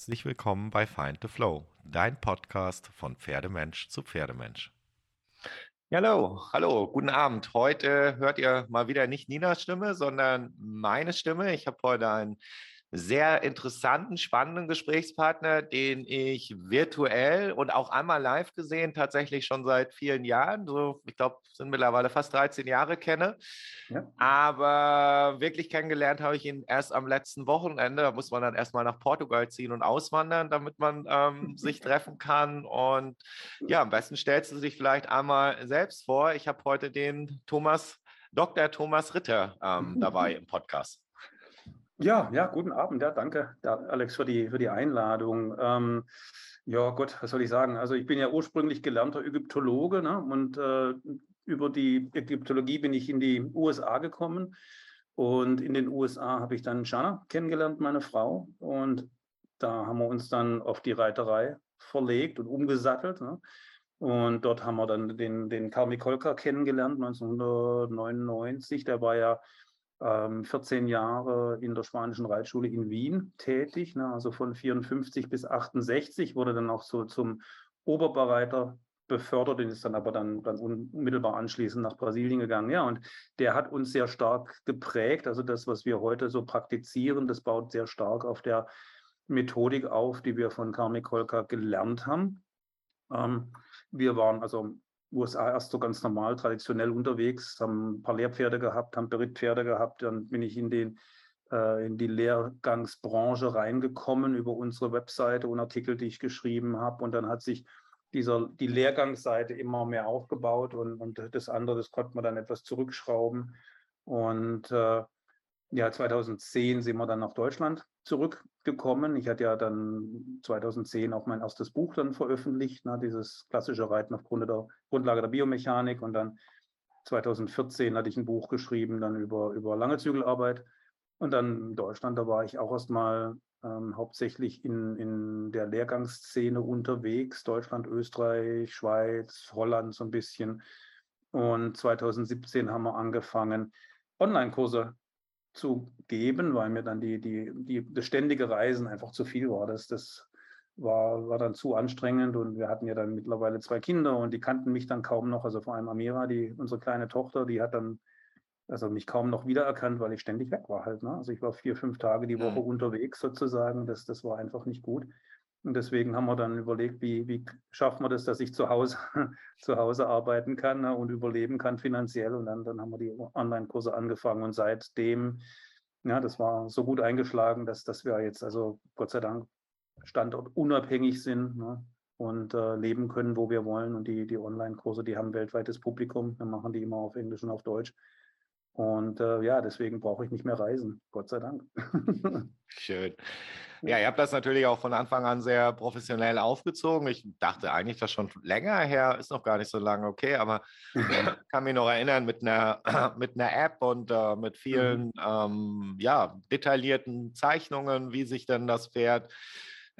Herzlich willkommen bei Find the Flow, dein Podcast von Pferdemensch zu Pferdemensch. Hallo, hallo, guten Abend. Heute hört ihr mal wieder nicht Ninas Stimme, sondern meine Stimme. Ich habe heute einen sehr interessanten, spannenden Gesprächspartner, den ich virtuell und auch einmal live gesehen, tatsächlich schon seit vielen Jahren, so ich glaube, sind mittlerweile fast 13 Jahre kenne. Ja. Aber wirklich kennengelernt habe ich ihn erst am letzten Wochenende. Da muss man dann erstmal nach Portugal ziehen und auswandern, damit man ähm, sich treffen kann. Und ja, am besten stellst du dich vielleicht einmal selbst vor. Ich habe heute den Thomas, Dr. Thomas Ritter ähm, dabei im Podcast. Ja, ja, guten Abend. Ja, danke, Alex, für die, für die Einladung. Ähm, ja, Gott, was soll ich sagen? Also ich bin ja ursprünglich gelernter Ägyptologe ne? und äh, über die Ägyptologie bin ich in die USA gekommen. Und in den USA habe ich dann Jana kennengelernt, meine Frau. Und da haben wir uns dann auf die Reiterei verlegt und umgesattelt. Ne? Und dort haben wir dann den, den Karl Mikolka kennengelernt, 1999. Der war ja 14 ähm, Jahre in der spanischen Reitschule in Wien tätig, ne, also von 54 bis 68, wurde dann auch so zum Oberbereiter befördert und ist dann aber dann, dann unmittelbar anschließend nach Brasilien gegangen. Ja, und der hat uns sehr stark geprägt. Also das, was wir heute so praktizieren, das baut sehr stark auf der Methodik auf, die wir von Carmi Kolka gelernt haben. Ähm, wir waren also USA erst so ganz normal, traditionell unterwegs, haben ein paar Lehrpferde gehabt, haben Berittpferde gehabt. Dann bin ich in, den, äh, in die Lehrgangsbranche reingekommen über unsere Webseite und Artikel, die ich geschrieben habe. Und dann hat sich dieser, die Lehrgangsseite immer mehr aufgebaut und, und das andere, das konnte man dann etwas zurückschrauben. Und äh, ja, 2010 sind wir dann nach Deutschland zurückgekommen. Ich hatte ja dann 2010 auch mein erstes Buch dann veröffentlicht, ne, dieses klassische Reiten auf Grunde der, Grundlage der Biomechanik. Und dann 2014 hatte ich ein Buch geschrieben, dann über, über lange Zügelarbeit. Und dann in Deutschland, da war ich auch erstmal ähm, hauptsächlich in, in der Lehrgangsszene unterwegs, Deutschland, Österreich, Schweiz, Holland so ein bisschen. Und 2017 haben wir angefangen, Online-Kurse zu geben, weil mir dann die, die, die, das ständige Reisen einfach zu viel war. Das, das war, war dann zu anstrengend und wir hatten ja dann mittlerweile zwei Kinder und die kannten mich dann kaum noch. Also vor allem Amira, die, unsere kleine Tochter, die hat dann also mich kaum noch wiedererkannt, weil ich ständig weg war halt. Ne? Also ich war vier, fünf Tage die Woche mhm. unterwegs sozusagen. Das, das war einfach nicht gut. Und deswegen haben wir dann überlegt, wie, wie schaffen wir das, dass ich zu Hause, zu Hause arbeiten kann ne, und überleben kann finanziell. Und dann, dann haben wir die Online-Kurse angefangen. Und seitdem, ja, das war so gut eingeschlagen, dass, dass wir jetzt also Gott sei Dank standortunabhängig sind ne, und äh, leben können, wo wir wollen. Und die, die Online-Kurse, die haben weltweites Publikum. Wir machen die immer auf Englisch und auf Deutsch. Und äh, ja, deswegen brauche ich nicht mehr reisen. Gott sei Dank. Schön. Ja, ihr habt das natürlich auch von Anfang an sehr professionell aufgezogen. Ich dachte eigentlich, das schon länger her, ist noch gar nicht so lange, okay, aber ich kann mich noch erinnern mit einer, mit einer App und äh, mit vielen mhm. ähm, ja, detaillierten Zeichnungen, wie sich denn das Pferd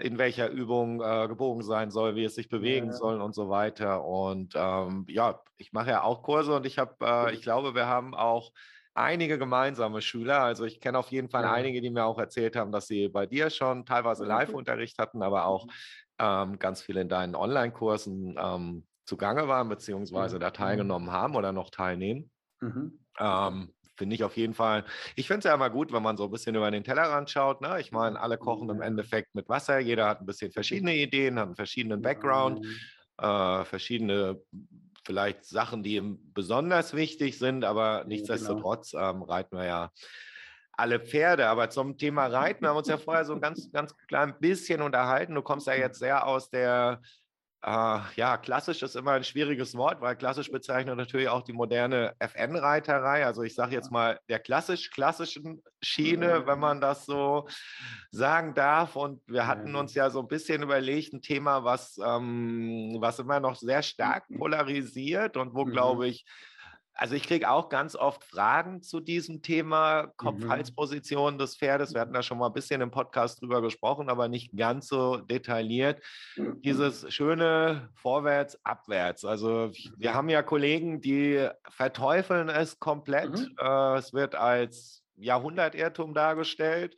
in welcher Übung äh, gebogen sein soll, wie es sich bewegen ja. soll und so weiter. Und ähm, ja, ich mache ja auch Kurse und ich habe, äh, ich glaube, wir haben auch einige gemeinsame Schüler. Also ich kenne auf jeden Fall ja. einige, die mir auch erzählt haben, dass sie bei dir schon teilweise Live-Unterricht hatten, aber auch mhm. ähm, ganz viele in deinen Online-Kursen ähm, zugange waren, beziehungsweise da teilgenommen haben oder noch teilnehmen. Mhm. Ähm, finde ich auf jeden Fall. Ich finde es ja immer gut, wenn man so ein bisschen über den Tellerrand schaut. Ne? Ich meine, alle kochen im Endeffekt mit Wasser. Jeder hat ein bisschen verschiedene Ideen, hat einen verschiedenen Background, äh, verschiedene vielleicht Sachen, die ihm besonders wichtig sind, aber nichtsdestotrotz ähm, reiten wir ja alle Pferde. Aber zum Thema Reiten wir haben uns ja vorher so ein ganz, ganz klein bisschen unterhalten. Du kommst ja jetzt sehr aus der Uh, ja, klassisch ist immer ein schwieriges Wort, weil klassisch bezeichnet natürlich auch die moderne FN-Reiterei. Also ich sage jetzt mal der klassisch-klassischen Schiene, wenn man das so sagen darf. Und wir hatten uns ja so ein bisschen überlegt, ein Thema, was, ähm, was immer noch sehr stark polarisiert und wo, glaube ich, also ich kriege auch ganz oft Fragen zu diesem Thema Kopf-Hals-Position mhm. des Pferdes. Wir hatten da schon mal ein bisschen im Podcast drüber gesprochen, aber nicht ganz so detailliert. Dieses schöne Vorwärts, Abwärts. Also wir haben ja Kollegen, die verteufeln es komplett. Mhm. Äh, es wird als Jahrhundertirrtum dargestellt.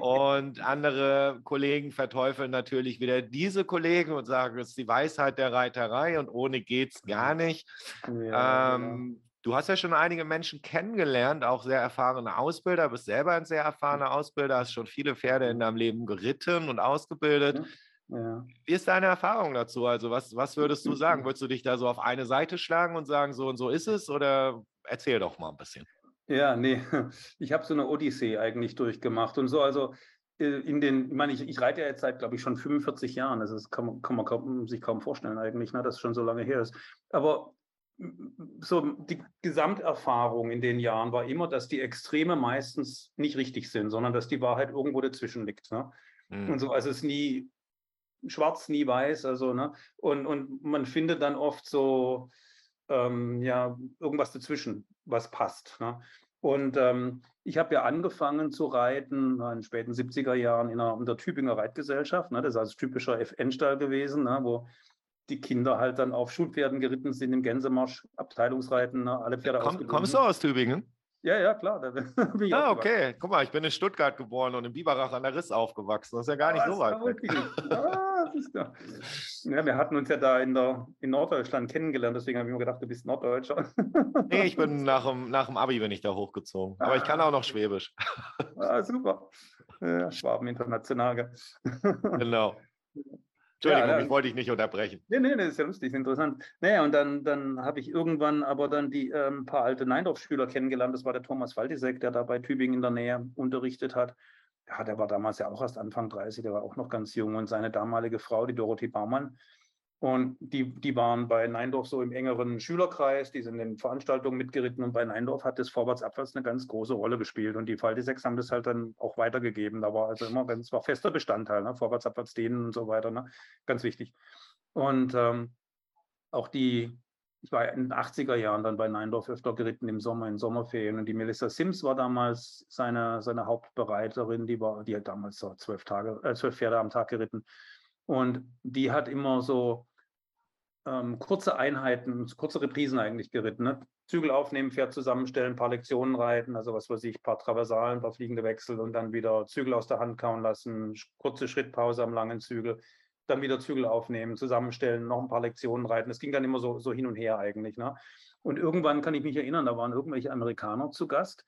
und andere Kollegen verteufeln natürlich wieder diese Kollegen und sagen, es ist die Weisheit der Reiterei und ohne geht es gar nicht. Ja, ähm, genau. Du hast ja schon einige Menschen kennengelernt, auch sehr erfahrene Ausbilder, bist selber ein sehr erfahrener Ausbilder, hast schon viele Pferde in deinem Leben geritten und ausgebildet. Ja. Wie ist deine Erfahrung dazu? Also, was, was würdest du sagen? Würdest du dich da so auf eine Seite schlagen und sagen, so und so ist es? Oder erzähl doch mal ein bisschen. Ja, nee, ich habe so eine Odyssee eigentlich durchgemacht und so. Also, äh, in den, ich meine, ich, ich reite ja jetzt seit, glaube ich, schon 45 Jahren. Das ist, kann, kann man kaum, sich kaum vorstellen eigentlich, ne, dass es schon so lange her ist. Aber so die Gesamterfahrung in den Jahren war immer, dass die Extreme meistens nicht richtig sind, sondern dass die Wahrheit irgendwo dazwischen liegt. Ne? Mhm. Und so, also es ist nie schwarz, nie weiß, also, ne? Und, und man findet dann oft so, ähm, ja, irgendwas dazwischen, was passt. Ne? Und ähm, ich habe ja angefangen zu reiten in den späten 70er Jahren in der, in der Tübinger Reitgesellschaft. Ne? Das ist also typischer FN-Stall gewesen, ne? wo die Kinder halt dann auf Schulpferden geritten sind im Gänsemarsch, Abteilungsreiten, ne, alle Pferde Komm, Kommst du aus Tübingen? Ja, ja, klar. ah, okay. Guck mal, ich bin in Stuttgart geboren und in Biberach an der Riss aufgewachsen. Das ist ja gar nicht oh, so weit weg. ah, ja. ja, wir hatten uns ja da in, der, in Norddeutschland kennengelernt, deswegen habe ich mir gedacht, du bist Norddeutscher. nee, ich bin nach dem, nach dem Abi bin ich da hochgezogen. Aber ich kann auch noch Schwäbisch. ah, super. Ja, Schwaben international. genau. Entschuldigung, ja, ich wollte dich nicht unterbrechen. Nee, nee, das ist ja lustig, interessant. Naja, und dann, dann habe ich irgendwann aber dann die ähm, paar alte Neindorf-Schüler kennengelernt. Das war der Thomas Waldisek, der da bei Tübingen in der Nähe unterrichtet hat. Ja, der war damals ja auch erst Anfang 30, der war auch noch ganz jung. Und seine damalige Frau, die Dorothee Baumann, und die, die waren bei Neindorf so im engeren Schülerkreis, die sind in Veranstaltungen mitgeritten und bei Neindorf hat das Vorwärts-Abwärts eine ganz große Rolle gespielt. Und die Faldi-Sechs haben das halt dann auch weitergegeben. Da war also immer, es war fester Bestandteil, ne? Vorwärts-Abwärts dehnen und so weiter, ne? ganz wichtig. Und ähm, auch die, ich war in den 80er Jahren dann bei Neindorf öfter geritten im Sommer, in Sommerferien. Und die Melissa Sims war damals seine, seine Hauptbereiterin, die war, die hat damals so zwölf Tage, äh, zwölf Pferde am Tag geritten. Und die hat immer so ähm, kurze Einheiten, kurze Reprisen eigentlich geritten. Ne? Zügel aufnehmen, Pferd zusammenstellen, ein paar Lektionen reiten, also was weiß ich, ein paar Traversalen, ein paar fliegende Wechsel und dann wieder Zügel aus der Hand kauen lassen, kurze Schrittpause am langen Zügel, dann wieder Zügel aufnehmen, zusammenstellen, noch ein paar Lektionen reiten. Das ging dann immer so, so hin und her eigentlich. Ne? Und irgendwann kann ich mich erinnern, da waren irgendwelche Amerikaner zu Gast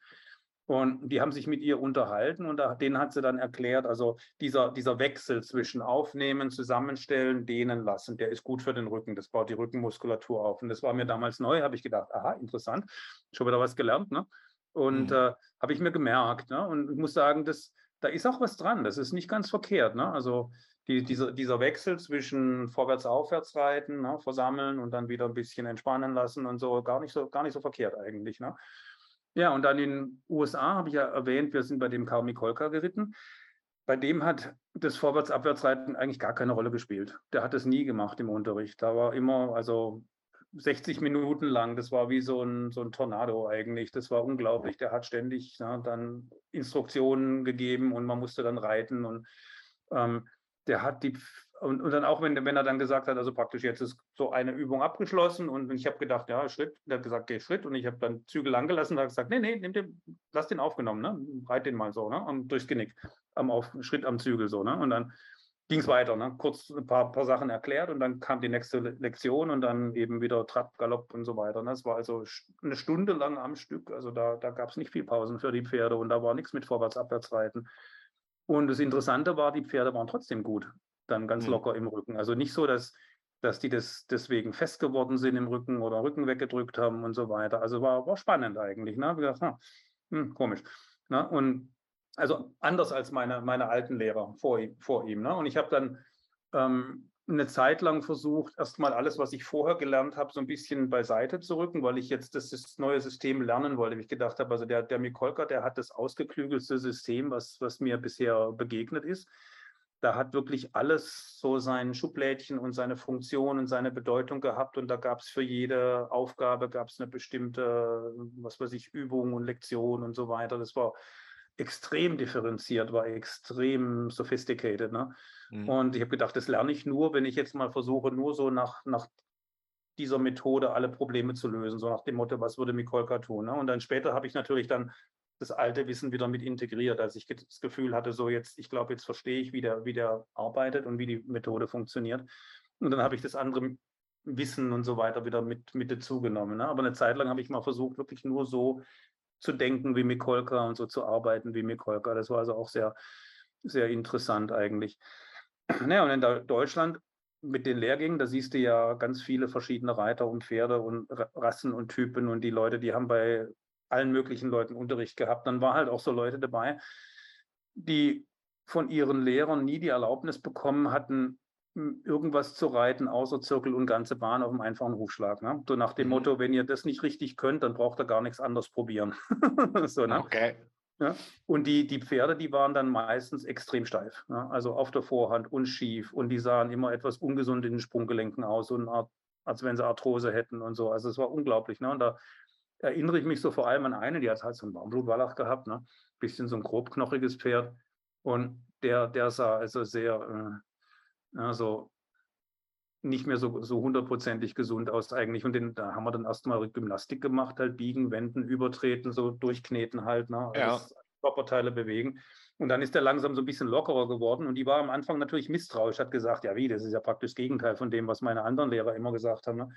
und die haben sich mit ihr unterhalten und da, denen hat sie dann erklärt, also dieser, dieser Wechsel zwischen Aufnehmen, Zusammenstellen, Dehnen lassen, der ist gut für den Rücken. Das baut die Rückenmuskulatur auf. Und das war mir damals neu, habe ich gedacht, aha, interessant, schon wieder was gelernt. Ne? Und mhm. äh, habe ich mir gemerkt. Ne? Und ich muss sagen, das, da ist auch was dran. Das ist nicht ganz verkehrt. Ne? Also die, dieser, dieser Wechsel zwischen vorwärts-aufwärts reiten, ne? versammeln und dann wieder ein bisschen entspannen lassen und so, gar nicht so, gar nicht so verkehrt eigentlich. Ne? Ja, und dann in den USA habe ich ja erwähnt, wir sind bei dem Karl Mikolka geritten. Bei dem hat das Vorwärts-Abwärtsreiten eigentlich gar keine Rolle gespielt. Der hat es nie gemacht im Unterricht. Da war immer, also 60 Minuten lang, das war wie so ein, so ein Tornado eigentlich. Das war unglaublich. Der hat ständig na, dann Instruktionen gegeben und man musste dann reiten. Und ähm, der hat die und, und dann auch, wenn, wenn er dann gesagt hat, also praktisch jetzt ist so eine Übung abgeschlossen und ich habe gedacht, ja, Schritt, der hat gesagt, geh Schritt und ich habe dann Zügel angelassen und hat gesagt, nee, nee, nimm den, lass den aufgenommen, ne? Reit den mal so, ne? Und durchs Genick, am auf, Schritt am Zügel so, ne? Und dann ging es weiter, ne? Kurz ein paar, paar Sachen erklärt und dann kam die nächste Lektion und dann eben wieder Trab, Galopp und so weiter. Ne? Das war also eine Stunde lang am Stück, also da, da gab es nicht viel Pausen für die Pferde und da war nichts mit Vorwärts, Abwärts reiten. Und das Interessante war, die Pferde waren trotzdem gut dann ganz mhm. locker im Rücken. Also nicht so, dass, dass die das deswegen fest geworden sind im Rücken oder Rücken weggedrückt haben und so weiter. Also war, war spannend eigentlich. Ne? Ich gedacht, hm, hm, komisch. Ne? Und also anders als meine, meine alten Lehrer vor ihm. Vor ihm ne? Und ich habe dann ähm, eine Zeit lang versucht, erstmal alles, was ich vorher gelernt habe, so ein bisschen beiseite zu rücken, weil ich jetzt das, neue System lernen wollte. Ich gedacht habe, also der, der Mikolka, der hat das ausgeklügelste System, was, was mir bisher begegnet ist da hat wirklich alles so sein Schublädchen und seine Funktion und seine Bedeutung gehabt. Und da gab es für jede Aufgabe gab es eine bestimmte, was weiß ich, Übung und Lektion und so weiter. Das war extrem differenziert, war extrem sophisticated. Ne? Mhm. Und ich habe gedacht, das lerne ich nur, wenn ich jetzt mal versuche, nur so nach, nach dieser Methode alle Probleme zu lösen, so nach dem Motto, was würde Mikolka tun. Ne? Und dann später habe ich natürlich dann das alte Wissen wieder mit integriert, als ich das Gefühl hatte, so jetzt, ich glaube, jetzt verstehe ich, wie der, wie der arbeitet und wie die Methode funktioniert. Und dann habe ich das andere Wissen und so weiter wieder mit, mit dazugenommen. Ne? Aber eine Zeit lang habe ich mal versucht, wirklich nur so zu denken wie Mikolka und so zu arbeiten wie Mikolka. Das war also auch sehr, sehr interessant eigentlich. Naja, und in Deutschland mit den Lehrgängen, da siehst du ja ganz viele verschiedene Reiter und Pferde und Rassen und Typen und die Leute, die haben bei allen möglichen Leuten Unterricht gehabt. Dann war halt auch so Leute dabei, die von ihren Lehrern nie die Erlaubnis bekommen hatten, irgendwas zu reiten, außer Zirkel und ganze Bahn auf dem einfachen Hufschlag. Ne? So nach dem mhm. Motto, wenn ihr das nicht richtig könnt, dann braucht ihr gar nichts anderes probieren. so, ne? Okay. Ja? Und die, die Pferde, die waren dann meistens extrem steif. Ne? Also auf der Vorhand und schief. Und die sahen immer etwas ungesund in den Sprunggelenken aus, so eine Art, als wenn sie Arthrose hätten und so. Also es war unglaublich. Ne? Und da erinnere ich mich so vor allem an eine, die hat halt so einen Warmblutwallach gehabt, ne? bisschen so ein grobknochiges Pferd. Und der, der sah also sehr, äh, also nicht mehr so, so hundertprozentig gesund aus eigentlich. Und den, da haben wir dann erstmal Gymnastik gemacht, halt biegen, wenden, übertreten, so durchkneten halt, ne? Ja. Körperteile bewegen. Und dann ist er langsam so ein bisschen lockerer geworden. Und die war am Anfang natürlich misstrauisch, hat gesagt, ja wie, das ist ja praktisch das Gegenteil von dem, was meine anderen Lehrer immer gesagt haben. Ne?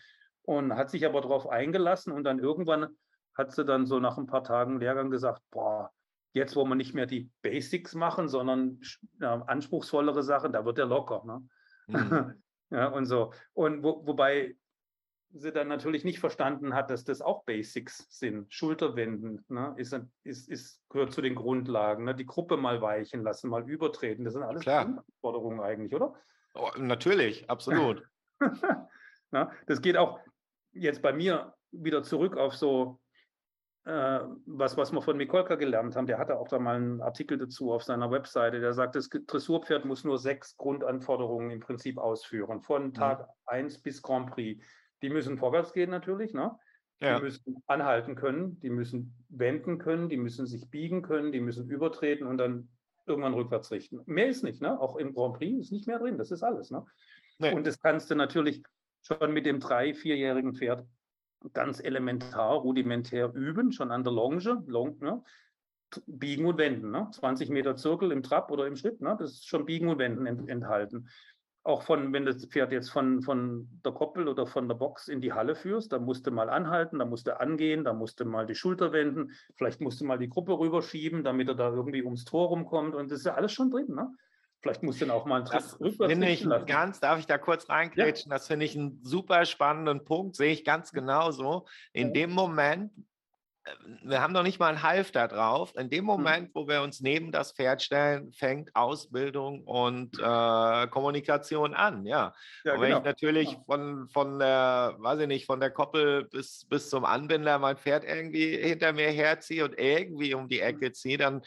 Und hat sich aber darauf eingelassen und dann irgendwann hat sie dann so nach ein paar Tagen Lehrgang gesagt, boah, jetzt wollen wir nicht mehr die Basics machen, sondern ja, anspruchsvollere Sachen, da wird er locker. Ne? Mhm. Ja, und so. Und wo, wobei sie dann natürlich nicht verstanden hat, dass das auch Basics sind. Schulterwenden ne, ist, ist, ist, gehört zu den Grundlagen. Ne? Die Gruppe mal weichen lassen, mal übertreten. Das sind alles Anforderungen eigentlich, oder? Oh, natürlich, absolut. Na, das geht auch jetzt bei mir wieder zurück auf so äh, was, was wir von Mikolka gelernt haben, der hatte auch da mal einen Artikel dazu auf seiner Webseite, der sagt, das Dressurpferd muss nur sechs Grundanforderungen im Prinzip ausführen, von mhm. Tag mhm. 1 bis Grand Prix. Die müssen vorwärts gehen natürlich, ne? Ja. Die müssen anhalten können, die müssen wenden können, die müssen sich biegen können, die müssen übertreten und dann irgendwann rückwärts richten. Mehr ist nicht, ne? Auch im Grand Prix ist nicht mehr drin, das ist alles, ne? Nee. Und das kannst du natürlich schon mit dem drei-, vierjährigen Pferd ganz elementar, rudimentär üben, schon an der Longe, Long, ne? Biegen und Wenden. Ne? 20 Meter Zirkel im Trab oder im Schritt, ne? das ist schon Biegen und Wenden ent enthalten. Auch von, wenn das Pferd jetzt von, von der Koppel oder von der Box in die Halle führst, da musst du mal anhalten, da musst du angehen, da musst du mal die Schulter wenden, vielleicht musst du mal die Gruppe rüberschieben, damit er da irgendwie ums Tor rumkommt. Und das ist ja alles schon drin. Ne? Vielleicht muss dann auch mal ein Tritt finde ich lassen. ganz, darf ich da kurz reingrätschen? Ja. Das finde ich einen super spannenden Punkt, sehe ich ganz genauso. In ja. dem Moment, wir haben noch nicht mal einen Half da drauf. In dem hm. Moment, wo wir uns neben das Pferd stellen, fängt Ausbildung und äh, Kommunikation an. Ja. ja und wenn genau. ich natürlich ja. von, von der, weiß ich nicht, von der Koppel bis, bis zum Anbinder mein Pferd irgendwie hinter mir herziehe und irgendwie um die hm. Ecke ziehe, dann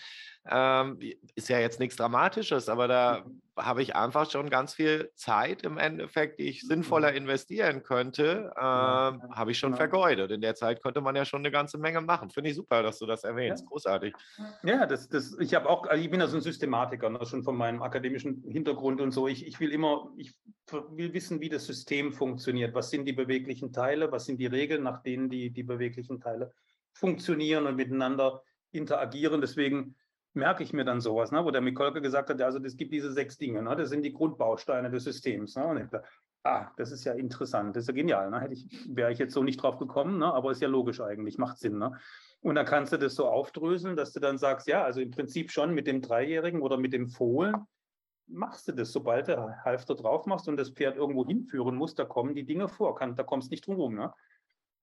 ähm, ist ja jetzt nichts Dramatisches, aber da mhm. Habe ich einfach schon ganz viel Zeit im Endeffekt, die ich sinnvoller mhm. investieren könnte, äh, habe ich schon genau. vergeudet. In der Zeit könnte man ja schon eine ganze Menge machen. Finde ich super, dass du das erwähnst. Ja. Großartig. Ja, das, das, ich habe auch, also ich bin ja so ein Systematiker, ne, schon von meinem akademischen Hintergrund und so. Ich, ich will immer, ich will wissen, wie das System funktioniert. Was sind die beweglichen Teile? Was sind die Regeln, nach denen die, die beweglichen Teile funktionieren und miteinander interagieren? Deswegen merke ich mir dann sowas, ne, wo der Mikolke gesagt hat, also es gibt diese sechs Dinge, ne, das sind die Grundbausteine des Systems. Ne, und ich dachte, ah, das ist ja interessant, das ist ja genial. Ne, hätte ich, wäre ich jetzt so nicht drauf gekommen, ne, aber ist ja logisch eigentlich, macht Sinn. Ne. Und dann kannst du das so aufdröseln, dass du dann sagst, ja, also im Prinzip schon mit dem Dreijährigen oder mit dem Fohlen machst du das, sobald du Halfter drauf machst und das Pferd irgendwo hinführen muss, da kommen die Dinge vor, kann, da kommst du nicht drum rum. Ne?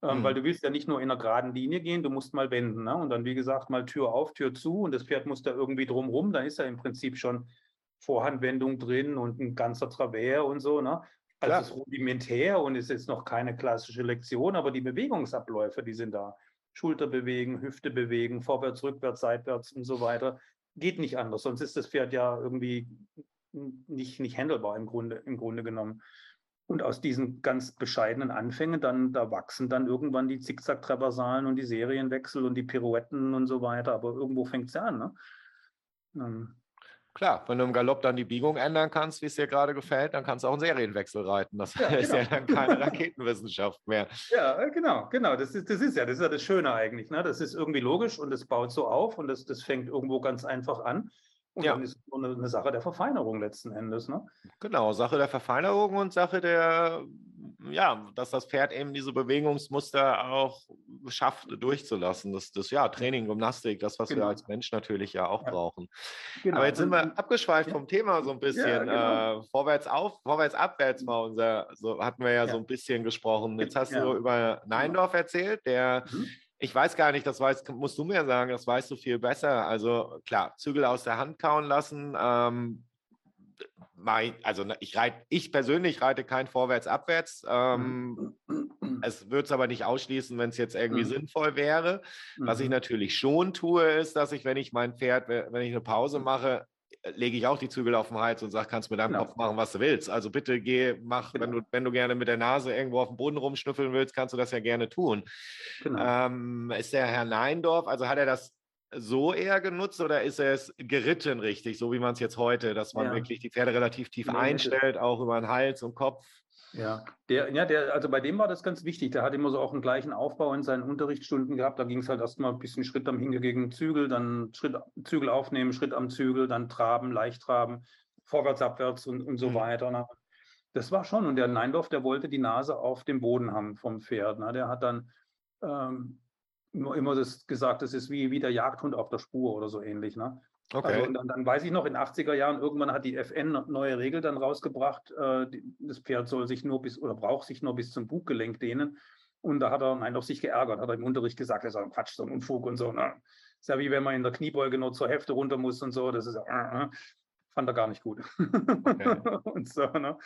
Ähm, mhm. Weil du willst ja nicht nur in einer geraden Linie gehen, du musst mal wenden. Ne? Und dann, wie gesagt, mal Tür auf, Tür zu und das Pferd muss da irgendwie drumrum. Da ist ja im Prinzip schon Vorhandwendung drin und ein ganzer Travers und so. Ne? Also es ist rudimentär und ist jetzt noch keine klassische Lektion, aber die Bewegungsabläufe, die sind da. Schulter bewegen, Hüfte bewegen, vorwärts, rückwärts, seitwärts und so weiter. Geht nicht anders, sonst ist das Pferd ja irgendwie nicht, nicht handelbar im Grunde, im Grunde genommen. Und aus diesen ganz bescheidenen Anfängen, dann, da wachsen dann irgendwann die Zickzack-Traversalen und die Serienwechsel und die Pirouetten und so weiter. Aber irgendwo fängt es ja an. Ne? Ähm. Klar, wenn du im Galopp dann die Biegung ändern kannst, wie es dir gerade gefällt, dann kannst du auch einen Serienwechsel reiten. Das ja, ist genau. ja dann keine Raketenwissenschaft mehr. Ja, genau, genau. Das ist, das ist ja, das ist ja das Schöne eigentlich. Ne? Das ist irgendwie logisch und es baut so auf und das, das fängt irgendwo ganz einfach an. Und ja. dann ist es nur eine, eine, Sache der Verfeinerung letzten Endes. Ne? Genau, Sache der Verfeinerung und Sache der, ja, dass das Pferd eben diese Bewegungsmuster auch schafft durchzulassen. Das, das ja, Training, Gymnastik, das, was genau. wir als Mensch natürlich ja auch ja. brauchen. Genau. Aber jetzt sind wir abgeschweift ja. vom Thema so ein bisschen. Genau. Äh, vorwärts auf, vorwärts abwärts mal unser, so hatten wir ja, so ein bisschen gesprochen. Jetzt hast du über genau. Neindorf erzählt, der mhm ich weiß gar nicht, das weißt, musst du mir sagen, das weißt du viel besser. Also klar, Zügel aus der Hand kauen lassen. Ähm, mein, also ich reite, ich persönlich reite kein Vorwärts-Abwärts. Ähm, mhm. es würde es aber nicht ausschließen, wenn es jetzt irgendwie mhm. sinnvoll wäre. Was ich mhm. natürlich schon tue, ist, dass ich, wenn ich mein Pferd, wenn ich eine Pause mache, lege ich auch die Zügel auf den Hals und sage, kannst mit deinem genau. Kopf machen, was du willst. Also bitte geh, mach, genau. wenn, du, wenn du gerne mit der Nase irgendwo auf dem Boden rumschnüffeln willst, kannst du das ja gerne tun. Genau. Ähm, ist der Herr Neindorf, also hat er das so eher genutzt oder ist er es geritten richtig, so wie man es jetzt heute, dass man ja. wirklich die Pferde relativ tief nee, einstellt, auch über den Hals und Kopf? Ja, der, ja, der, also bei dem war das ganz wichtig. Der hat immer so auch einen gleichen Aufbau in seinen Unterrichtsstunden gehabt. Da ging es halt erstmal ein bisschen Schritt am Hinge gegen Zügel, dann Schritt, Zügel aufnehmen, Schritt am Zügel, dann Traben, leicht traben, vorwärts, abwärts und, und so mhm. weiter. Ne? Das war schon. Und der Neindorf, der wollte die Nase auf dem Boden haben vom Pferd. Ne? Der hat dann ähm, immer das gesagt, das ist wie, wie der Jagdhund auf der Spur oder so ähnlich. Ne? Okay. Also, und dann, dann, weiß ich noch, in den 80er Jahren, irgendwann hat die FN neue Regel dann rausgebracht, äh, das Pferd soll sich nur bis oder braucht sich nur bis zum Buggelenk dehnen. Und da hat er nein, auf sich geärgert, hat er im Unterricht gesagt, das ist ein Quatsch, so ein Unfug und so. Ne? Ist ja wie wenn man in der Kniebeuge nur zur Hälfte runter muss und so. Das ist äh, äh, fand er gar nicht gut. Okay. und so, ne?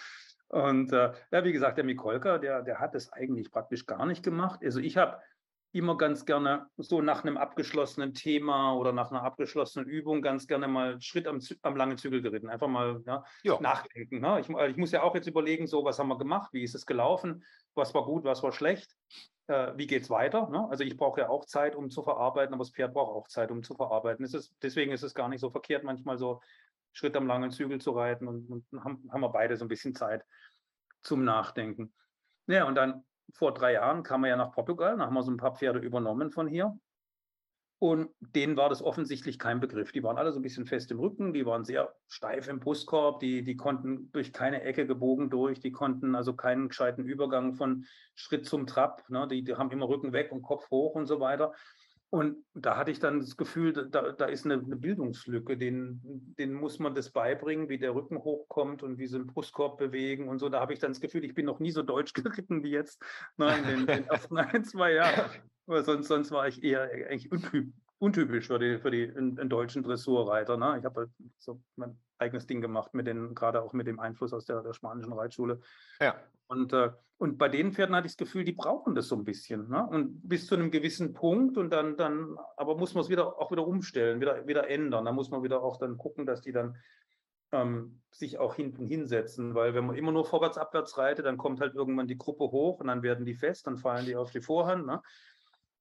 Und äh, ja, wie gesagt, der Mikolka, der, der hat das eigentlich praktisch gar nicht gemacht. Also ich habe immer ganz gerne so nach einem abgeschlossenen Thema oder nach einer abgeschlossenen Übung ganz gerne mal Schritt am, am langen Zügel geritten. Einfach mal ja, nachdenken. Ne? Ich, ich, muss ja auch jetzt überlegen, so was haben wir gemacht, wie ist es gelaufen, was war gut, was war schlecht, äh, wie geht es weiter. Ne? Also ich brauche ja auch Zeit, um zu verarbeiten, aber das Pferd braucht auch Zeit, um zu verarbeiten. Ist, deswegen ist es gar nicht so verkehrt, manchmal so Schritt am langen Zügel zu reiten und, und haben, haben wir beide so ein bisschen Zeit zum Nachdenken. Ja, und dann vor drei Jahren kam er ja nach Portugal, da haben wir so ein paar Pferde übernommen von hier. Und denen war das offensichtlich kein Begriff. Die waren alle so ein bisschen fest im Rücken, die waren sehr steif im Brustkorb, die, die konnten durch keine Ecke gebogen durch, die konnten also keinen gescheiten Übergang von Schritt zum Trab. Ne? Die, die haben immer Rücken weg und Kopf hoch und so weiter. Und da hatte ich dann das Gefühl, da, da ist eine, eine Bildungslücke, den, den muss man das beibringen, wie der Rücken hochkommt und wie sie den Brustkorb bewegen und so. Da habe ich dann das Gefühl, ich bin noch nie so deutsch geritten wie jetzt Nein, in den, den ersten ein, zwei Jahren. Aber sonst, sonst war ich eher eigentlich untypisch für, die, für die, einen, einen deutschen Dressurreiter. Ne? Ich habe halt so mein eigenes Ding gemacht, mit den, gerade auch mit dem Einfluss aus der, der spanischen Reitschule. Ja. Und, äh, und bei den Pferden hatte ich das Gefühl, die brauchen das so ein bisschen. Ne? Und bis zu einem gewissen Punkt und dann, dann aber muss man es wieder auch wieder umstellen, wieder, wieder ändern. Da muss man wieder auch dann gucken, dass die dann ähm, sich auch hinten hinsetzen, weil wenn man immer nur vorwärts, abwärts reitet, dann kommt halt irgendwann die Gruppe hoch und dann werden die fest, dann fallen die auf die Vorhand. Ne?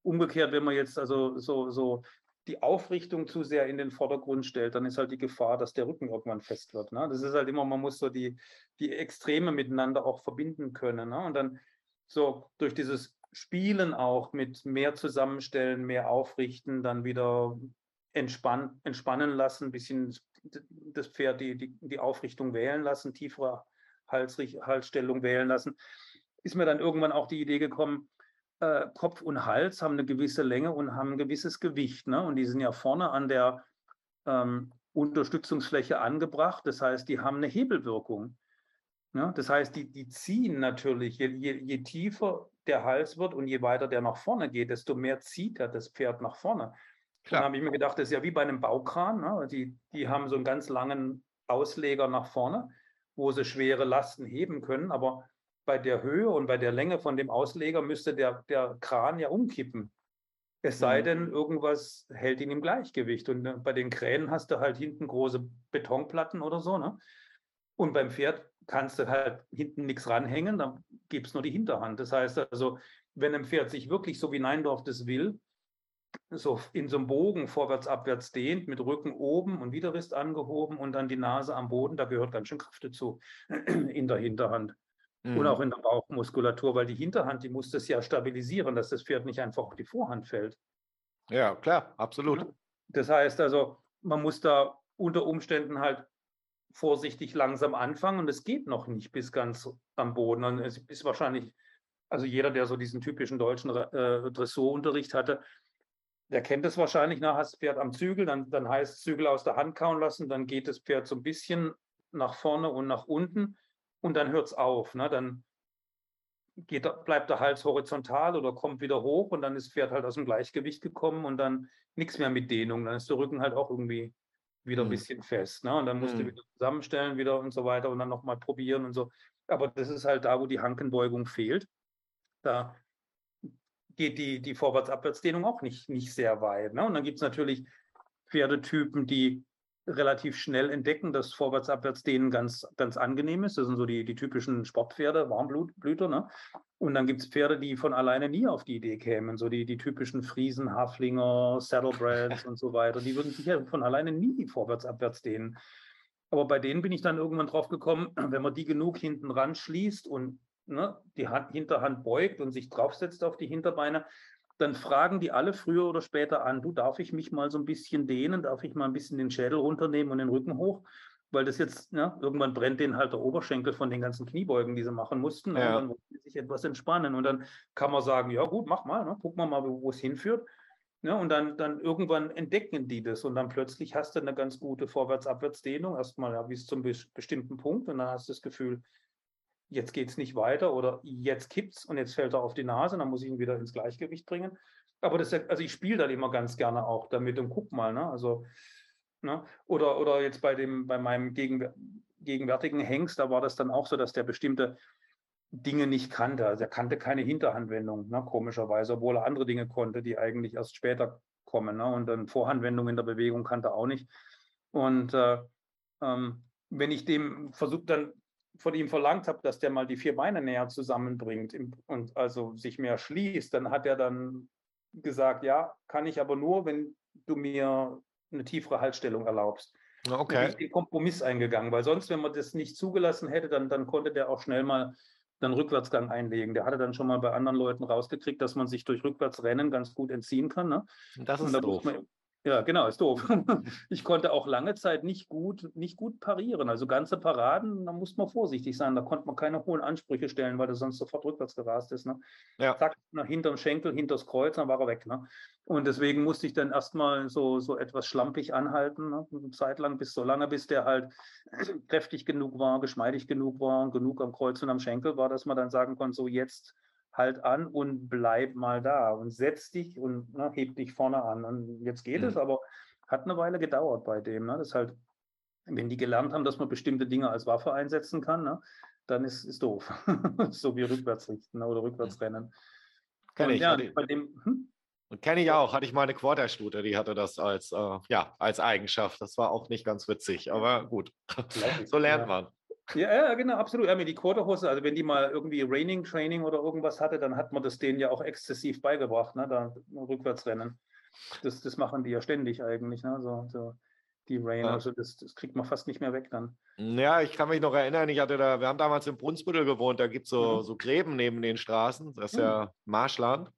Umgekehrt, wenn man jetzt also so, so die Aufrichtung zu sehr in den Vordergrund stellt, dann ist halt die Gefahr, dass der Rücken irgendwann fest wird. Ne? Das ist halt immer, man muss so die, die Extreme miteinander auch verbinden können. Ne? Und dann so durch dieses Spielen auch mit mehr zusammenstellen, mehr aufrichten, dann wieder entspann, entspannen lassen, ein bisschen das Pferd die, die, die Aufrichtung wählen lassen, tiefere Halsstellung wählen lassen, ist mir dann irgendwann auch die Idee gekommen, äh, Kopf und Hals haben eine gewisse Länge und haben ein gewisses Gewicht. Ne? Und die sind ja vorne an der ähm, Unterstützungsfläche angebracht. Das heißt, die haben eine Hebelwirkung. Ne? Das heißt, die, die ziehen natürlich, je, je, je, tiefer der Hals wird und je weiter der nach vorne geht, desto mehr zieht er das Pferd nach vorne. Klar. Dann habe ich mir gedacht, das ist ja wie bei einem Baukran. Ne? Die, die haben so einen ganz langen Ausleger nach vorne, wo sie schwere Lasten heben können. Aber bei der Höhe und bei der Länge von dem Ausleger müsste der, der Kran ja umkippen. Es sei mhm. denn, irgendwas hält ihn im Gleichgewicht. Und äh, bei den Kränen hast du halt hinten große Betonplatten oder so. Ne? Und beim Pferd kannst du halt hinten nichts ranhängen, dann gibt es nur die Hinterhand. Das heißt also, wenn ein Pferd sich wirklich so wie Neindorf das will, so in so einem Bogen vorwärts, abwärts dehnt, mit Rücken oben und Widerrist angehoben und dann die Nase am Boden, da gehört ganz schön Kraft dazu in der Hinterhand. Mhm. Und auch in der Bauchmuskulatur, weil die Hinterhand, die muss das ja stabilisieren, dass das Pferd nicht einfach auf die Vorhand fällt. Ja, klar, absolut. Das heißt also, man muss da unter Umständen halt vorsichtig langsam anfangen und es geht noch nicht bis ganz am Boden. Und es ist wahrscheinlich, also jeder, der so diesen typischen deutschen äh, Dressurunterricht hatte, der kennt es wahrscheinlich, na, hast das Pferd am Zügel, dann, dann heißt Zügel aus der Hand kauen lassen, dann geht das Pferd so ein bisschen nach vorne und nach unten und dann hört es auf. Ne? Dann geht, bleibt der Hals horizontal oder kommt wieder hoch und dann ist das Pferd halt aus dem Gleichgewicht gekommen und dann nichts mehr mit Dehnung. Dann ist der Rücken halt auch irgendwie wieder ein mhm. bisschen fest. Ne? Und dann musst mhm. du wieder zusammenstellen wieder und so weiter und dann nochmal probieren und so. Aber das ist halt da, wo die Hankenbeugung fehlt. Da geht die, die Vorwärts-Abwärtsdehnung auch nicht, nicht sehr weit. Ne? Und dann gibt es natürlich Pferdetypen, die relativ schnell entdecken, dass Vorwärts-Abwärts-Dehnen ganz, ganz angenehm ist. Das sind so die, die typischen Sportpferde, Warmblüter. Ne? Und dann gibt es Pferde, die von alleine nie auf die Idee kämen, so die, die typischen Friesen, Haflinger, Saddlebreds und so weiter. Die würden sich ja von alleine nie Vorwärts-Abwärts dehnen. Aber bei denen bin ich dann irgendwann drauf gekommen, wenn man die genug hinten ran schließt und ne, die Hand, Hinterhand beugt und sich draufsetzt auf die Hinterbeine, dann fragen die alle früher oder später an, du, darf ich mich mal so ein bisschen dehnen, darf ich mal ein bisschen den Schädel runternehmen und den Rücken hoch? Weil das jetzt, ja, irgendwann brennt denen halt der Oberschenkel von den ganzen Kniebeugen, die sie machen mussten. Ja. Und dann wollen sie sich etwas entspannen. Und dann kann man sagen, ja gut, mach mal, ne, guck mal mal, wo es hinführt. Ja, und dann, dann irgendwann entdecken die das und dann plötzlich hast du eine ganz gute Vorwärts-Abwärts-Dehnung, erstmal ja, bis zum bestimmten Punkt und dann hast du das Gefühl, jetzt geht es nicht weiter oder jetzt kippt es und jetzt fällt er auf die Nase, dann muss ich ihn wieder ins Gleichgewicht bringen. Aber das, also ich spiele dann immer ganz gerne auch damit und guck mal, ne? Also, ne? Oder, oder jetzt bei dem, bei meinem Gegenwär gegenwärtigen Hengst, da war das dann auch so, dass der bestimmte Dinge nicht kannte. Also er kannte keine Hinterhandwendung, ne? komischerweise, obwohl er andere Dinge konnte, die eigentlich erst später kommen. Ne? Und dann Vorhandwendung in der Bewegung kannte er auch nicht. Und äh, ähm, wenn ich dem versuche, dann von ihm verlangt habe, dass der mal die vier Beine näher zusammenbringt und also sich mehr schließt, dann hat er dann gesagt, ja, kann ich aber nur, wenn du mir eine tiefere Haltstellung erlaubst. Okay. Und ich den Kompromiss eingegangen, weil sonst, wenn man das nicht zugelassen hätte, dann, dann konnte der auch schnell mal dann Rückwärtsgang einlegen. Der hatte dann schon mal bei anderen Leuten rausgekriegt, dass man sich durch Rückwärtsrennen ganz gut entziehen kann. Ne? Das ist doof. Man, ja, genau, ist doof. Ich konnte auch lange Zeit nicht gut, nicht gut parieren. Also ganze Paraden, da musste man vorsichtig sein. Da konnte man keine hohen Ansprüche stellen, weil das sonst sofort rückwärts gerast ist. Ne? Ja. Zack, nach hinterm Schenkel, hinters Kreuz, dann war er weg. Ne? Und deswegen musste ich dann erstmal so, so etwas schlampig anhalten, ne? eine Zeit lang, bis so lange, bis der halt kräftig genug war, geschmeidig genug war, genug am Kreuz und am Schenkel war, dass man dann sagen konnte, so jetzt halt an und bleib mal da und setz dich und ne, heb dich vorne an. Und jetzt geht mhm. es, aber hat eine Weile gedauert bei dem. Ne? Das ist halt, wenn die gelernt haben, dass man bestimmte Dinge als Waffe einsetzen kann, ne, dann ist es doof. so wie rückwärts richten oder rückwärts rennen. Kenn ich. Ja, bei dem, hm? Und kenne ich auch, hatte ich mal eine Quarterstute, die hatte das als, äh, ja, als Eigenschaft. Das war auch nicht ganz witzig, aber gut. so lernt man. Ja, ja, genau, absolut. Ja, die Quarterhose, also wenn die mal irgendwie Raining Training oder irgendwas hatte, dann hat man das denen ja auch exzessiv beigebracht, ne? Da rückwärts rennen. Das, das machen die ja ständig eigentlich, ne? So, so die Rain, ja. also das, das kriegt man fast nicht mehr weg dann. Ja, ich kann mich noch erinnern, ich hatte da, wir haben damals in Brunsbüttel gewohnt, da gibt es so, mhm. so Gräben neben den Straßen, das ist mhm. ja Marschland.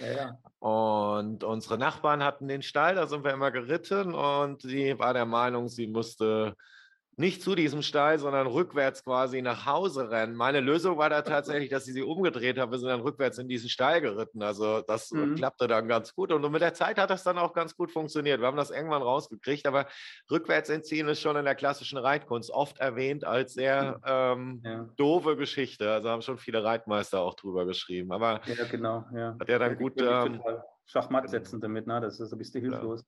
Ja, ja. Und unsere Nachbarn hatten den Stall, da sind wir immer geritten und sie war der Meinung, sie musste nicht zu diesem Stall, sondern rückwärts quasi nach Hause rennen. Meine Lösung war da tatsächlich, dass sie sie umgedreht haben. Wir sind dann rückwärts in diesen Stall geritten. Also das mhm. klappte dann ganz gut. Und mit der Zeit hat das dann auch ganz gut funktioniert. Wir haben das irgendwann rausgekriegt. Aber rückwärts entziehen ist schon in der klassischen Reitkunst oft erwähnt als sehr ähm, ja. doofe Geschichte. Also haben schon viele Reitmeister auch drüber geschrieben. Aber ja, genau. Ja. Hat ja dann gut. Ähm, Schachmatt setzen damit, ne? Das ist ein bisschen hilflos.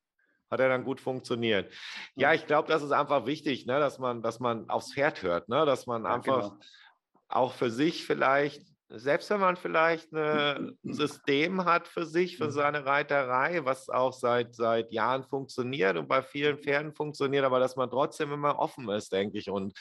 Hat er dann gut funktioniert. Ja, ich glaube, das ist einfach wichtig, ne, dass man, dass man aufs Pferd hört, ne, dass man ja, einfach genau. auch für sich vielleicht, selbst wenn man vielleicht ein System hat für sich, für mhm. seine Reiterei, was auch seit, seit Jahren funktioniert und bei vielen Pferden funktioniert, aber dass man trotzdem immer offen ist, denke ich, und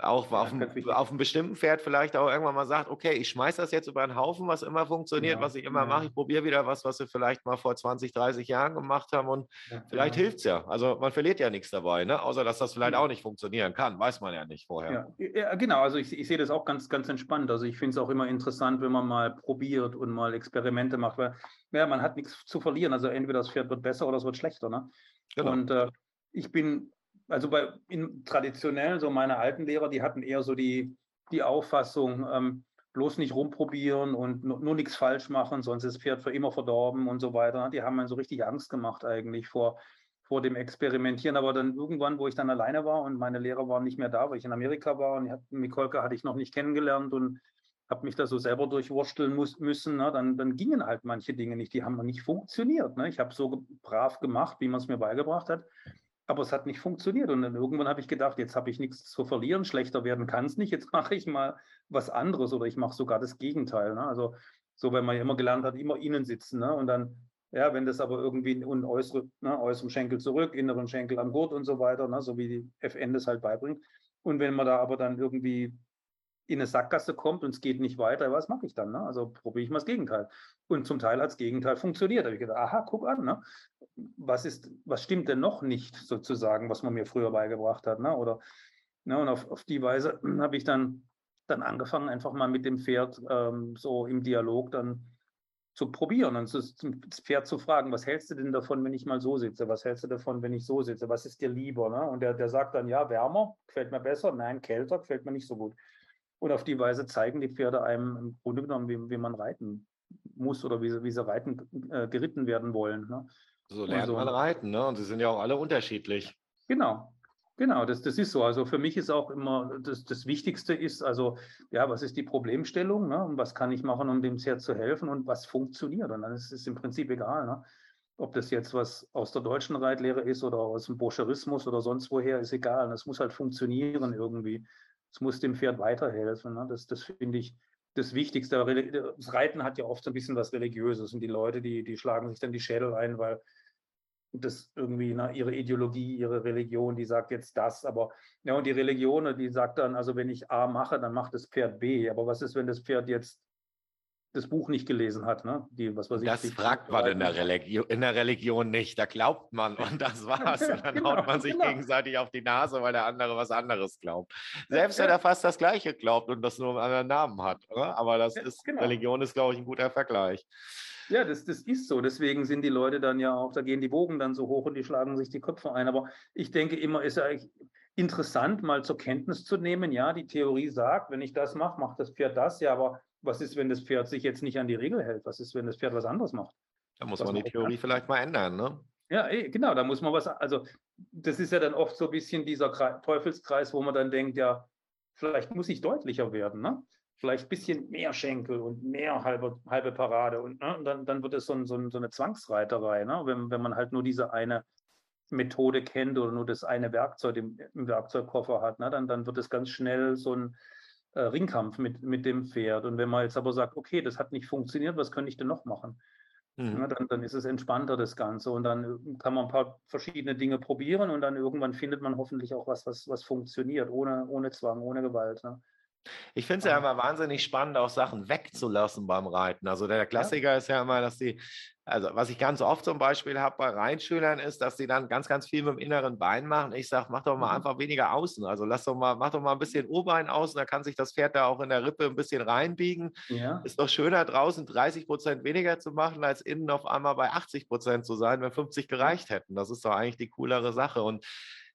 auch auf, einem, auf einem bestimmten Pferd vielleicht auch irgendwann mal sagt, okay, ich schmeiße das jetzt über einen Haufen, was immer funktioniert, ja, was ich immer ja. mache. Ich probiere wieder was, was wir vielleicht mal vor 20, 30 Jahren gemacht haben und ja, vielleicht genau. hilft es ja. Also man verliert ja nichts dabei, ne? außer dass das vielleicht auch nicht funktionieren kann. Weiß man ja nicht vorher. Ja, genau. Also ich, ich sehe das auch ganz, ganz entspannt. Also ich finde es auch immer interessant, wenn man mal probiert und mal Experimente macht, weil ja, man hat nichts zu verlieren. Also entweder das Pferd wird besser oder es wird schlechter. Ne? Genau. Und äh, ich bin also bei in, traditionell, so meine alten Lehrer, die hatten eher so die, die Auffassung, ähm, bloß nicht rumprobieren und nur, nur nichts falsch machen, sonst ist das Pferd für immer verdorben und so weiter. Die haben mir so richtig Angst gemacht eigentlich vor, vor dem Experimentieren. Aber dann irgendwann, wo ich dann alleine war und meine Lehrer waren nicht mehr da, weil ich in Amerika war und Mikolka hatte ich noch nicht kennengelernt und habe mich da so selber durchwursteln müssen, ne? dann, dann gingen halt manche Dinge nicht. Die haben nicht funktioniert. Ne? Ich habe so brav gemacht, wie man es mir beigebracht hat. Aber es hat nicht funktioniert. Und dann irgendwann habe ich gedacht, jetzt habe ich nichts zu verlieren, schlechter werden kann es nicht. Jetzt mache ich mal was anderes oder ich mache sogar das Gegenteil. Ne? Also so, wenn man ja immer gelernt hat, immer innen sitzen. Ne? Und dann, ja, wenn das aber irgendwie und äußere, ne, äußerem Schenkel zurück, inneren Schenkel am Gurt und so weiter, ne? so wie die FN das halt beibringt. Und wenn man da aber dann irgendwie in eine Sackgasse kommt und es geht nicht weiter, was mache ich dann? Ne? Also probiere ich mal das Gegenteil. Und zum Teil hat das Gegenteil funktioniert. Da habe ich gedacht, aha, guck an, ne? was, ist, was stimmt denn noch nicht sozusagen, was man mir früher beigebracht hat? Ne? Oder, ne? Und auf, auf die Weise habe ich dann, dann angefangen, einfach mal mit dem Pferd ähm, so im Dialog dann zu probieren und das Pferd zu fragen, was hältst du denn davon, wenn ich mal so sitze? Was hältst du davon, wenn ich so sitze? Was ist dir lieber? Ne? Und der, der sagt dann, ja, wärmer, gefällt mir besser, nein, kälter, gefällt mir nicht so gut. Und auf die Weise zeigen die Pferde einem im Grunde genommen, wie, wie man reiten muss oder wie sie, wie sie reiten, äh, geritten werden wollen. Ne? So lernt so. man reiten, ne? Und sie sind ja auch alle unterschiedlich. Genau, Genau, das, das ist so. Also für mich ist auch immer das, das Wichtigste ist, also ja, was ist die Problemstellung ne? und was kann ich machen, um dem Pferd zu helfen und was funktioniert. Und dann ist es im Prinzip egal, ne? ob das jetzt was aus der deutschen Reitlehre ist oder aus dem Boscherismus oder sonst woher, ist egal. Es muss halt funktionieren irgendwie es muss dem Pferd weiterhelfen. Ne? Das, das finde ich das Wichtigste. Das Reiten hat ja oft so ein bisschen was Religiöses und die Leute, die, die schlagen sich dann die Schädel ein, weil das irgendwie na, ihre Ideologie, ihre Religion, die sagt jetzt das, aber ja, und die Religion, die sagt dann, also wenn ich A mache, dann macht das Pferd B. Aber was ist, wenn das Pferd jetzt das Buch nicht gelesen hat. Ne? Die, was weiß ich, das fragt man in der, Religion, in der Religion nicht. Da glaubt man und das war's. Und dann genau, haut man sich genau. gegenseitig auf die Nase, weil der andere was anderes glaubt. Selbst ja. wenn er fast das Gleiche glaubt und das nur einen anderen Namen hat. Oder? Aber das ja, ist, genau. Religion ist, glaube ich, ein guter Vergleich. Ja, das, das ist so. Deswegen sind die Leute dann ja auch, da gehen die Bogen dann so hoch und die schlagen sich die Köpfe ein. Aber ich denke immer, ist ja eigentlich interessant, mal zur Kenntnis zu nehmen. Ja, die Theorie sagt, wenn ich das mache, macht das Pferd das. Ja, aber was ist, wenn das Pferd sich jetzt nicht an die Regel hält? Was ist, wenn das Pferd was anderes macht? Da muss man die Theorie kann? vielleicht mal ändern, ne? Ja, eh, genau, da muss man was, also das ist ja dann oft so ein bisschen dieser Teufelskreis, wo man dann denkt, ja, vielleicht muss ich deutlicher werden, ne? Vielleicht ein bisschen mehr Schenkel und mehr halbe, halbe Parade und, ne? und dann, dann wird es so, ein, so, ein, so, eine Zwangsreiterei, ne? wenn, wenn man halt nur diese eine Methode kennt oder nur das eine Werkzeug im, im Werkzeugkoffer hat, ne? dann, dann wird es ganz schnell so ein, äh, Ringkampf mit, mit dem Pferd. Und wenn man jetzt aber sagt, okay, das hat nicht funktioniert, was könnte ich denn noch machen? Mhm. Ja, dann, dann ist es entspannter, das Ganze. Und dann äh, kann man ein paar verschiedene Dinge probieren und dann irgendwann findet man hoffentlich auch was, was, was funktioniert, ohne, ohne Zwang, ohne Gewalt. Ne? Ich finde es ja immer wahnsinnig spannend, auch Sachen wegzulassen beim Reiten. Also der Klassiker ja. ist ja immer, dass die, also was ich ganz oft zum Beispiel habe bei Reinschülern ist, dass die dann ganz, ganz viel mit dem inneren Bein machen. Ich sage, mach doch mal mhm. einfach weniger außen. Also lass doch mal, mach doch mal ein bisschen Oberbein außen, da kann sich das Pferd da auch in der Rippe ein bisschen reinbiegen. Ja. Ist doch schöner draußen 30 Prozent weniger zu machen, als innen auf einmal bei 80 Prozent zu sein, wenn 50 gereicht hätten. Das ist doch eigentlich die coolere Sache. Und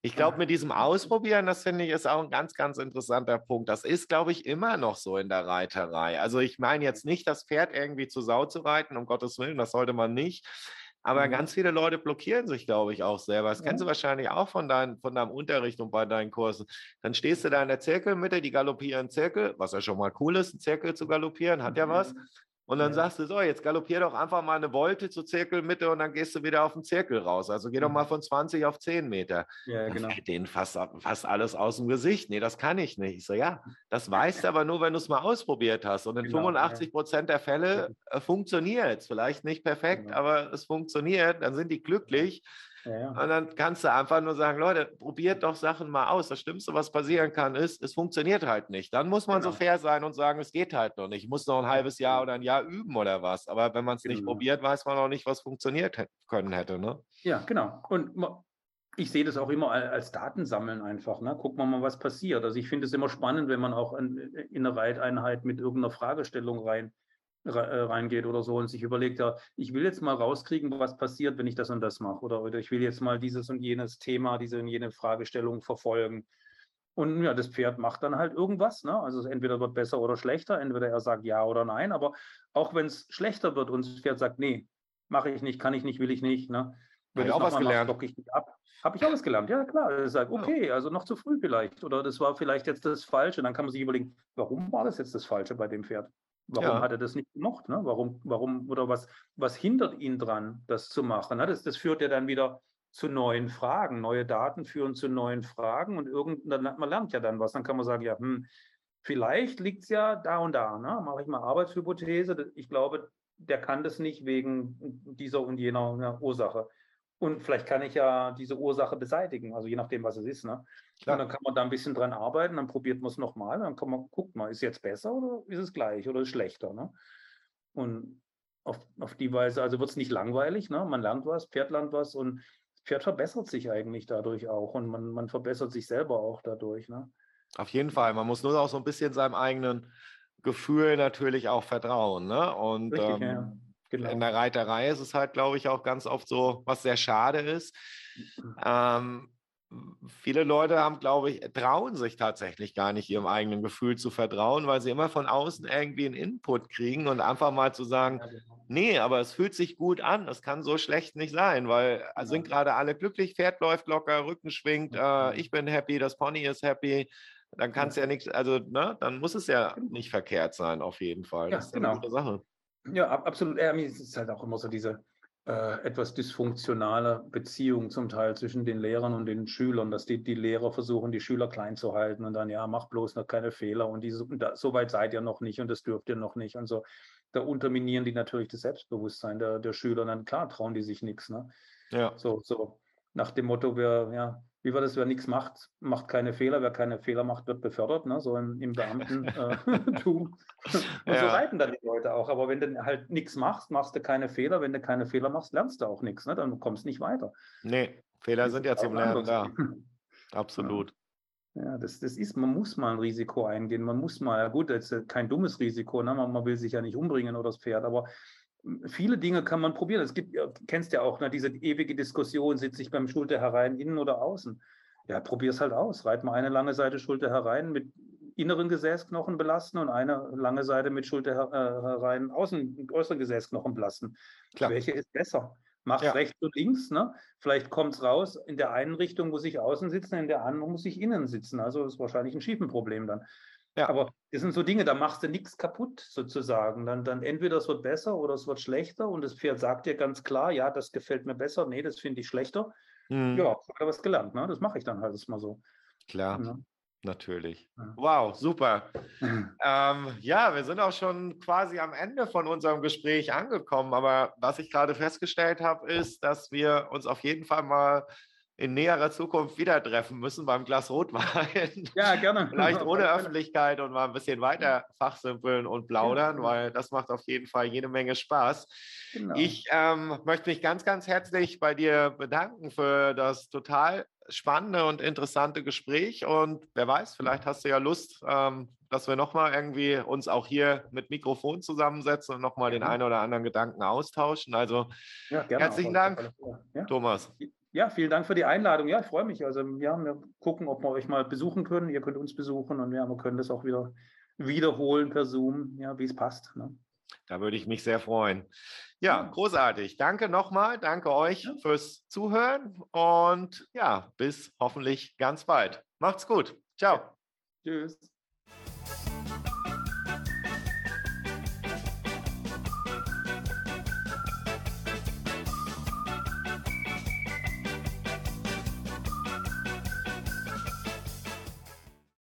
ich glaube, mit diesem Ausprobieren, das finde ich, ist auch ein ganz, ganz interessanter Punkt. Das ist, glaube ich, immer noch so in der Reiterei. Also ich meine jetzt nicht, das Pferd irgendwie zu Sau zu reiten, um Gottes Willen, das sollte man nicht. Aber mhm. ganz viele Leute blockieren sich, glaube ich, auch selber. Das ja. kennst du wahrscheinlich auch von, dein, von deinem Unterricht und bei deinen Kursen. Dann stehst du da in der Zirkelmitte, die galoppieren Zirkel, was ja schon mal cool ist, einen Zirkel zu galoppieren, hat ja was. Und dann ja. sagst du so, jetzt galoppier doch einfach mal eine Volte zur Zirkelmitte und dann gehst du wieder auf den Zirkel raus. Also geh doch mhm. mal von 20 auf 10 Meter. Ja, genau. Dann denen fast, fast alles aus dem Gesicht. Nee, das kann ich nicht. Ich so, ja, das weißt du aber nur, wenn du es mal ausprobiert hast. Und in genau, 85 Prozent der Fälle äh, funktioniert es. Vielleicht nicht perfekt, genau. aber es funktioniert. Dann sind die glücklich. Ja, ja. Und dann kannst du einfach nur sagen, Leute, probiert doch Sachen mal aus. Das Schlimmste, was passieren kann, ist, es funktioniert halt nicht. Dann muss man genau. so fair sein und sagen, es geht halt noch nicht. Ich muss noch ein halbes Jahr oder ein Jahr üben oder was. Aber wenn man es genau. nicht probiert, weiß man auch nicht, was funktioniert können hätte. Ne? Ja, genau. Und ich sehe das auch immer als Datensammeln einfach. Ne? Gucken wir mal, was passiert. Also ich finde es immer spannend, wenn man auch in, in eine Reiteinheit mit irgendeiner Fragestellung rein, äh, reingeht oder so und sich überlegt, ja, ich will jetzt mal rauskriegen, was passiert, wenn ich das und das mache. Oder, oder ich will jetzt mal dieses und jenes Thema, diese und jene Fragestellung verfolgen. Und ja, das Pferd macht dann halt irgendwas. Ne? Also entweder wird besser oder schlechter, entweder er sagt ja oder nein. Aber auch wenn es schlechter wird und das Pferd sagt, nee, mache ich nicht, kann ich nicht, will ich nicht, ne? Wenn ich auch was gelernt. Mache, ich nicht ab. Habe ich auch was gelernt, ja klar. Ich sage, okay, also noch zu früh vielleicht. Oder das war vielleicht jetzt das Falsche. Dann kann man sich überlegen, warum war das jetzt das Falsche bei dem Pferd? Warum ja. hat er das nicht gemocht? Ne? Warum, warum, oder was, was hindert ihn dran, das zu machen? Ne? Das, das führt ja dann wieder zu neuen Fragen. Neue Daten führen zu neuen Fragen und irgendwann, man lernt ja dann was. Dann kann man sagen, ja, hm, vielleicht liegt es ja da und da. Ne? Mache ich mal Arbeitshypothese. Ich glaube, der kann das nicht wegen dieser und jener ne, Ursache. Und vielleicht kann ich ja diese Ursache beseitigen, also je nachdem, was es ist. Ne? Und dann kann man da ein bisschen dran arbeiten, dann probiert man es nochmal, dann kann man, guckt mal, ist es jetzt besser oder ist es gleich oder ist es schlechter? Ne? Und auf, auf die Weise, also wird es nicht langweilig, ne? man lernt was, Pferd lernt was und das Pferd verbessert sich eigentlich dadurch auch und man, man verbessert sich selber auch dadurch. Ne? Auf jeden Fall, man muss nur auch so ein bisschen seinem eigenen Gefühl natürlich auch vertrauen. Ne? Und Richtig, ähm, ja Genau. In der Reiterei ist es halt, glaube ich, auch ganz oft so, was sehr schade ist. Mhm. Ähm, viele Leute haben, glaube ich, trauen sich tatsächlich gar nicht ihrem eigenen Gefühl zu vertrauen, weil sie immer von außen irgendwie einen Input kriegen und einfach mal zu sagen, genau. nee, aber es fühlt sich gut an, es kann so schlecht nicht sein, weil äh, sind gerade alle glücklich, Pferd läuft locker, Rücken schwingt, äh, ich bin happy, das Pony ist happy, dann kann es ja nichts, also ne, dann muss es ja genau. nicht verkehrt sein, auf jeden Fall. Ja, das ist genau. eine gute Sache. Ja, absolut. Ja, es ist halt auch immer so diese äh, etwas dysfunktionale Beziehung zum Teil zwischen den Lehrern und den Schülern, dass die, die Lehrer versuchen, die Schüler klein zu halten und dann, ja, mach bloß noch keine Fehler und, diese, und da, so weit seid ihr noch nicht und das dürft ihr noch nicht und so. Da unterminieren die natürlich das Selbstbewusstsein der, der Schüler und dann, klar, trauen die sich nichts. Ne? Ja. So, so nach dem Motto, wer, ja, wie war das, wer nichts macht, macht keine Fehler, wer keine Fehler macht, wird befördert, ne? so im, im Beamtentum. Äh, und ja. so reiten dann die Leute auch. Aber wenn du halt nichts machst, machst du keine Fehler. Wenn du keine Fehler machst, lernst du auch nichts. Ne? Dann kommst du nicht weiter. Nee, Fehler sind ja zum Lernen da. Absolut. Ja, das, das ist, man muss mal ein Risiko eingehen. Man muss mal, ja gut, das ist kein dummes Risiko, ne? man, man will sich ja nicht umbringen oder das Pferd, aber viele Dinge kann man probieren. Es gibt, kennst ja auch ne, diese ewige Diskussion, sitze ich beim Schulter herein, innen oder außen. Ja, probier es halt aus. Reit mal eine lange Seite Schulter herein mit inneren Gesäßknochen belasten und eine lange Seite mit Schulter herein außen, äußeren Gesäßknochen belasten. Klar. Welche ist besser? Mach ja. rechts und links, ne? Vielleicht kommt es raus, in der einen Richtung muss ich außen sitzen, in der anderen muss ich innen sitzen. Also ist wahrscheinlich ein Schiefenproblem dann. Ja. Aber das sind so Dinge, da machst du nichts kaputt sozusagen. Dann, dann entweder es wird besser oder es wird schlechter und das Pferd sagt dir ganz klar, ja, das gefällt mir besser, nee, das finde ich schlechter. Mhm. Ja, ich habe was gelernt, ne? das mache ich dann halt mal so. Klar. Ja. Natürlich. Wow, super. Ähm, ja, wir sind auch schon quasi am Ende von unserem Gespräch angekommen. Aber was ich gerade festgestellt habe, ist, dass wir uns auf jeden Fall mal in näherer Zukunft wieder treffen müssen beim Glas Rotwein. Ja, gerne. Vielleicht ohne Öffentlichkeit und mal ein bisschen weiter fachsimpeln und plaudern, ja. weil das macht auf jeden Fall jede Menge Spaß. Genau. Ich ähm, möchte mich ganz, ganz herzlich bei dir bedanken für das total spannende und interessante Gespräch. Und wer weiß, vielleicht hast du ja Lust, ähm, dass wir nochmal irgendwie uns auch hier mit Mikrofon zusammensetzen und nochmal ja. den einen oder anderen Gedanken austauschen. Also ja, herzlichen Dank, Thomas. Ja, vielen Dank für die Einladung. Ja, ich freue mich. Also ja, wir gucken, ob wir euch mal besuchen können. Ihr könnt uns besuchen und ja, wir können das auch wieder wiederholen per Zoom, ja, wie es passt. Ne? Da würde ich mich sehr freuen. Ja, großartig. Danke nochmal. Danke euch ja. fürs Zuhören und ja, bis hoffentlich ganz bald. Macht's gut. Ciao. Ja. Tschüss.